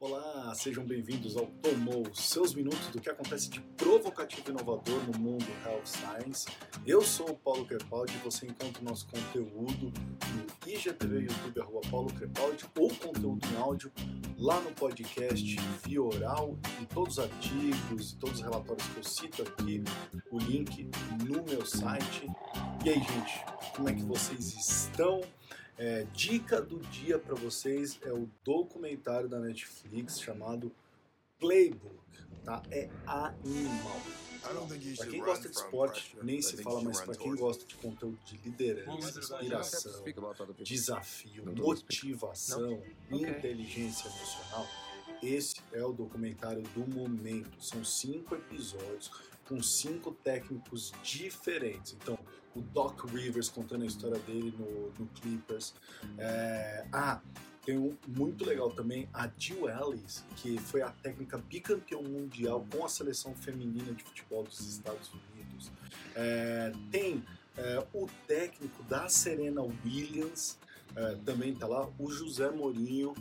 Olá, sejam bem-vindos ao Tomou, seus minutos do que acontece de provocativo e inovador no mundo Health Science. Eu sou o Paulo Crepaldi e você encontra o nosso conteúdo no IGTV, YouTube, arroba Paulo Crepaldi, ou conteúdo em áudio lá no podcast via oral e todos os artigos e todos os relatórios que eu cito aqui, o link no meu site. E aí, gente, como é que vocês estão? É, dica do dia para vocês é o documentário da Netflix chamado Playbook, tá? É animal. Para quem gosta de esporte, nem se fala, mas para quem gosta de conteúdo de liderança, inspiração, desafio, motivação, inteligência emocional, esse é o documentário do momento. São cinco episódios com cinco técnicos diferentes. Então, o Doc Rivers contando a história dele no, no Clippers. É, ah, tem um muito legal também a Jill Ellis, que foi a técnica bicampeão mundial com a seleção feminina de futebol dos Estados Unidos. É, tem é, o técnico da Serena Williams, é, também tá lá, o José Mourinho,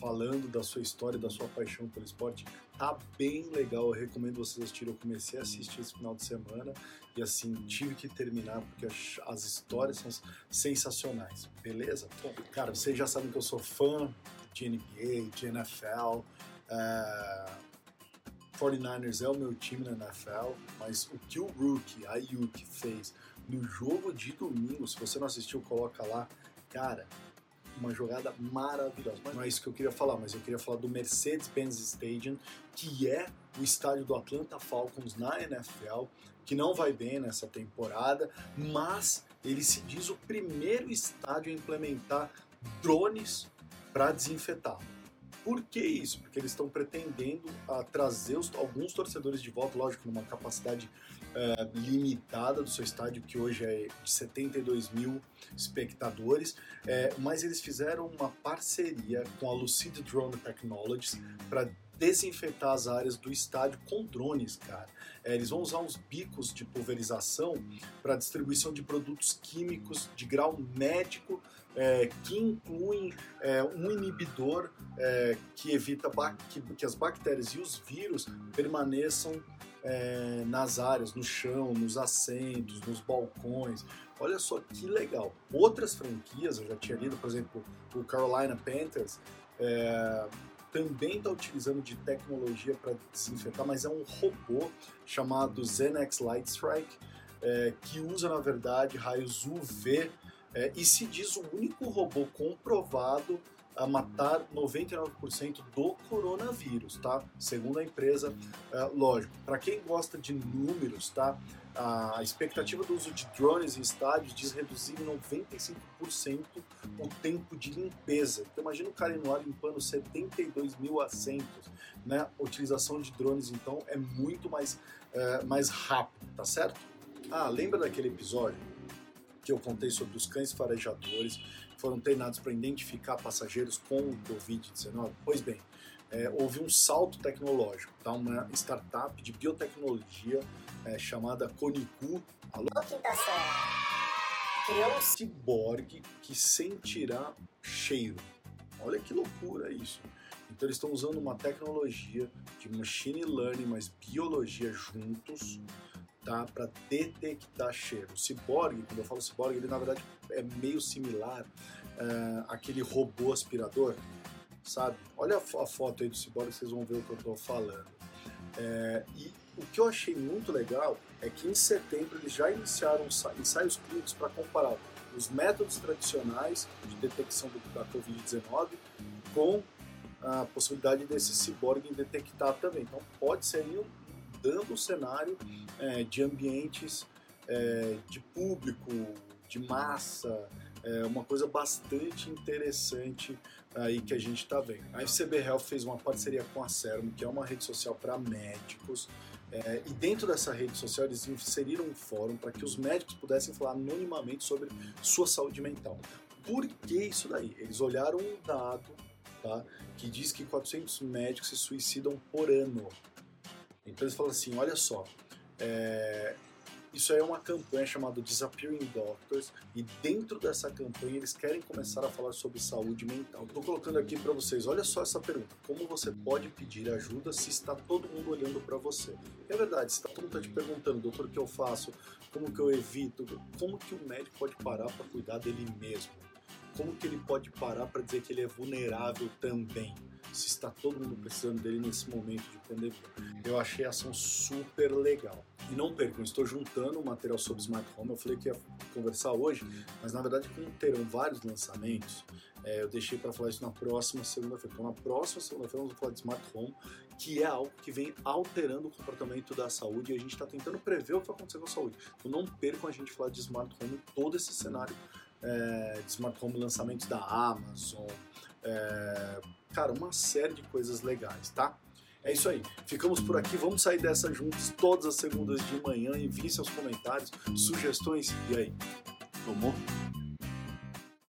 falando da sua história, da sua paixão pelo esporte. Tá bem legal, eu recomendo vocês assistirem. Eu comecei a assistir esse final de semana e assim, tive que terminar porque as histórias são sensacionais, beleza? Bom, cara, vocês já sabem que eu sou fã de NBA, de NFL. É... 49ers é o meu time na NFL, mas o que o Rookie, a Yuki, fez no jogo de domingo, se você não assistiu, coloca lá. Cara, uma jogada maravilhosa. Mas não é isso que eu queria falar, mas eu queria falar do Mercedes-Benz Stadium, que é o estádio do Atlanta Falcons na NFL, que não vai bem nessa temporada, mas ele se diz o primeiro estádio a implementar drones para desinfetar. Por que isso? Porque eles estão pretendendo a trazer os, alguns torcedores de volta, lógico, numa capacidade uh, limitada do seu estádio, que hoje é de 72 mil espectadores, é, mas eles fizeram uma parceria com a Lucid Drone Technologies para desinfetar as áreas do estádio com drones, cara. É, eles vão usar uns bicos de pulverização para distribuição de produtos químicos de grau médico é, que incluem é, um inibidor é, que evita que, que, as bactérias e os vírus permaneçam é, nas áreas, no chão, nos assentos, nos balcões. Olha só que legal. Outras franquias, eu já tinha lido, por exemplo, o Carolina Panthers, é, também está utilizando de tecnologia para desinfetar, mas é um robô chamado Zenex Light Strike, é, que usa, na verdade, raios UV é, e se diz o único robô comprovado a matar 99% do coronavírus, tá? Segundo a empresa, é, lógico. Para quem gosta de números, tá? A expectativa do uso de drones em estádios diz reduzir em 95% o tempo de limpeza. Então imagina o cara no ar limpando 72 mil assentos, né? A utilização de drones então é muito mais, é, mais rápido, tá certo? Ah, lembra daquele episódio que eu contei sobre os cães farejadores que foram treinados para identificar passageiros com o Covid-19? Pois bem, é, houve um salto tecnológico, tá? uma startup de biotecnologia é, chamada Conicu. Alô? Quinta Criou um ciborgue que sentirá cheiro. Olha que loucura isso. Então eles estão usando uma tecnologia de machine learning, mas biologia juntos tá? Para detectar cheiro. O ciborgue, quando eu falo ciborgue, ele na verdade é meio similar uh, àquele robô aspirador, sabe? Olha a, foto aí do ciborgue, vocês vão ver o que eu estou falando. É, e o que eu achei muito legal é que em setembro eles já iniciaram ensaios clínicos para comparar os métodos tradicionais de detecção do, da Covid-19 com a possibilidade desse ciborgue detectar também. Então pode ser um mudando o cenário é, de ambientes é, de público, de massa, é uma coisa bastante interessante aí que a gente está vendo. A FCB Health fez uma parceria com a Serum, que é uma rede social para médicos, é, e dentro dessa rede social eles inseriram um fórum para que os médicos pudessem falar anonimamente sobre sua saúde mental. Por que isso daí? Eles olharam um dado tá, que diz que 400 médicos se suicidam por ano. Então eles falam assim, olha só, é, Isso aí é uma campanha chamada Disappearing Doctors e dentro dessa campanha eles querem começar a falar sobre saúde mental. Estou colocando aqui para vocês, olha só essa pergunta: como você pode pedir ajuda se está todo mundo olhando para você? É verdade, se tá, todo mundo está te perguntando, doutor, o que eu faço? Como que eu evito? Como que o médico pode parar para cuidar dele mesmo? Como que ele pode parar para dizer que ele é vulnerável também? Se está todo mundo precisando dele nesse momento de pandemia. Eu achei a ação super legal. E não percam, estou juntando o material sobre Smart Home. Eu falei que ia conversar hoje, mas na verdade, como terão vários lançamentos, é, eu deixei para falar isso na próxima segunda-feira. Então, na próxima segunda-feira, vamos falar de Smart Home, que é algo que vem alterando o comportamento da saúde e a gente está tentando prever o que vai acontecer com a saúde. Então, não percam a gente falar de Smart Home, todo esse cenário é, de Smart Home, lançamentos da Amazon. É, cara, uma série de coisas legais, tá? É isso aí. Ficamos por aqui. Vamos sair dessa juntos todas as segundas de manhã. Envie seus comentários, sugestões. E aí? Tomou?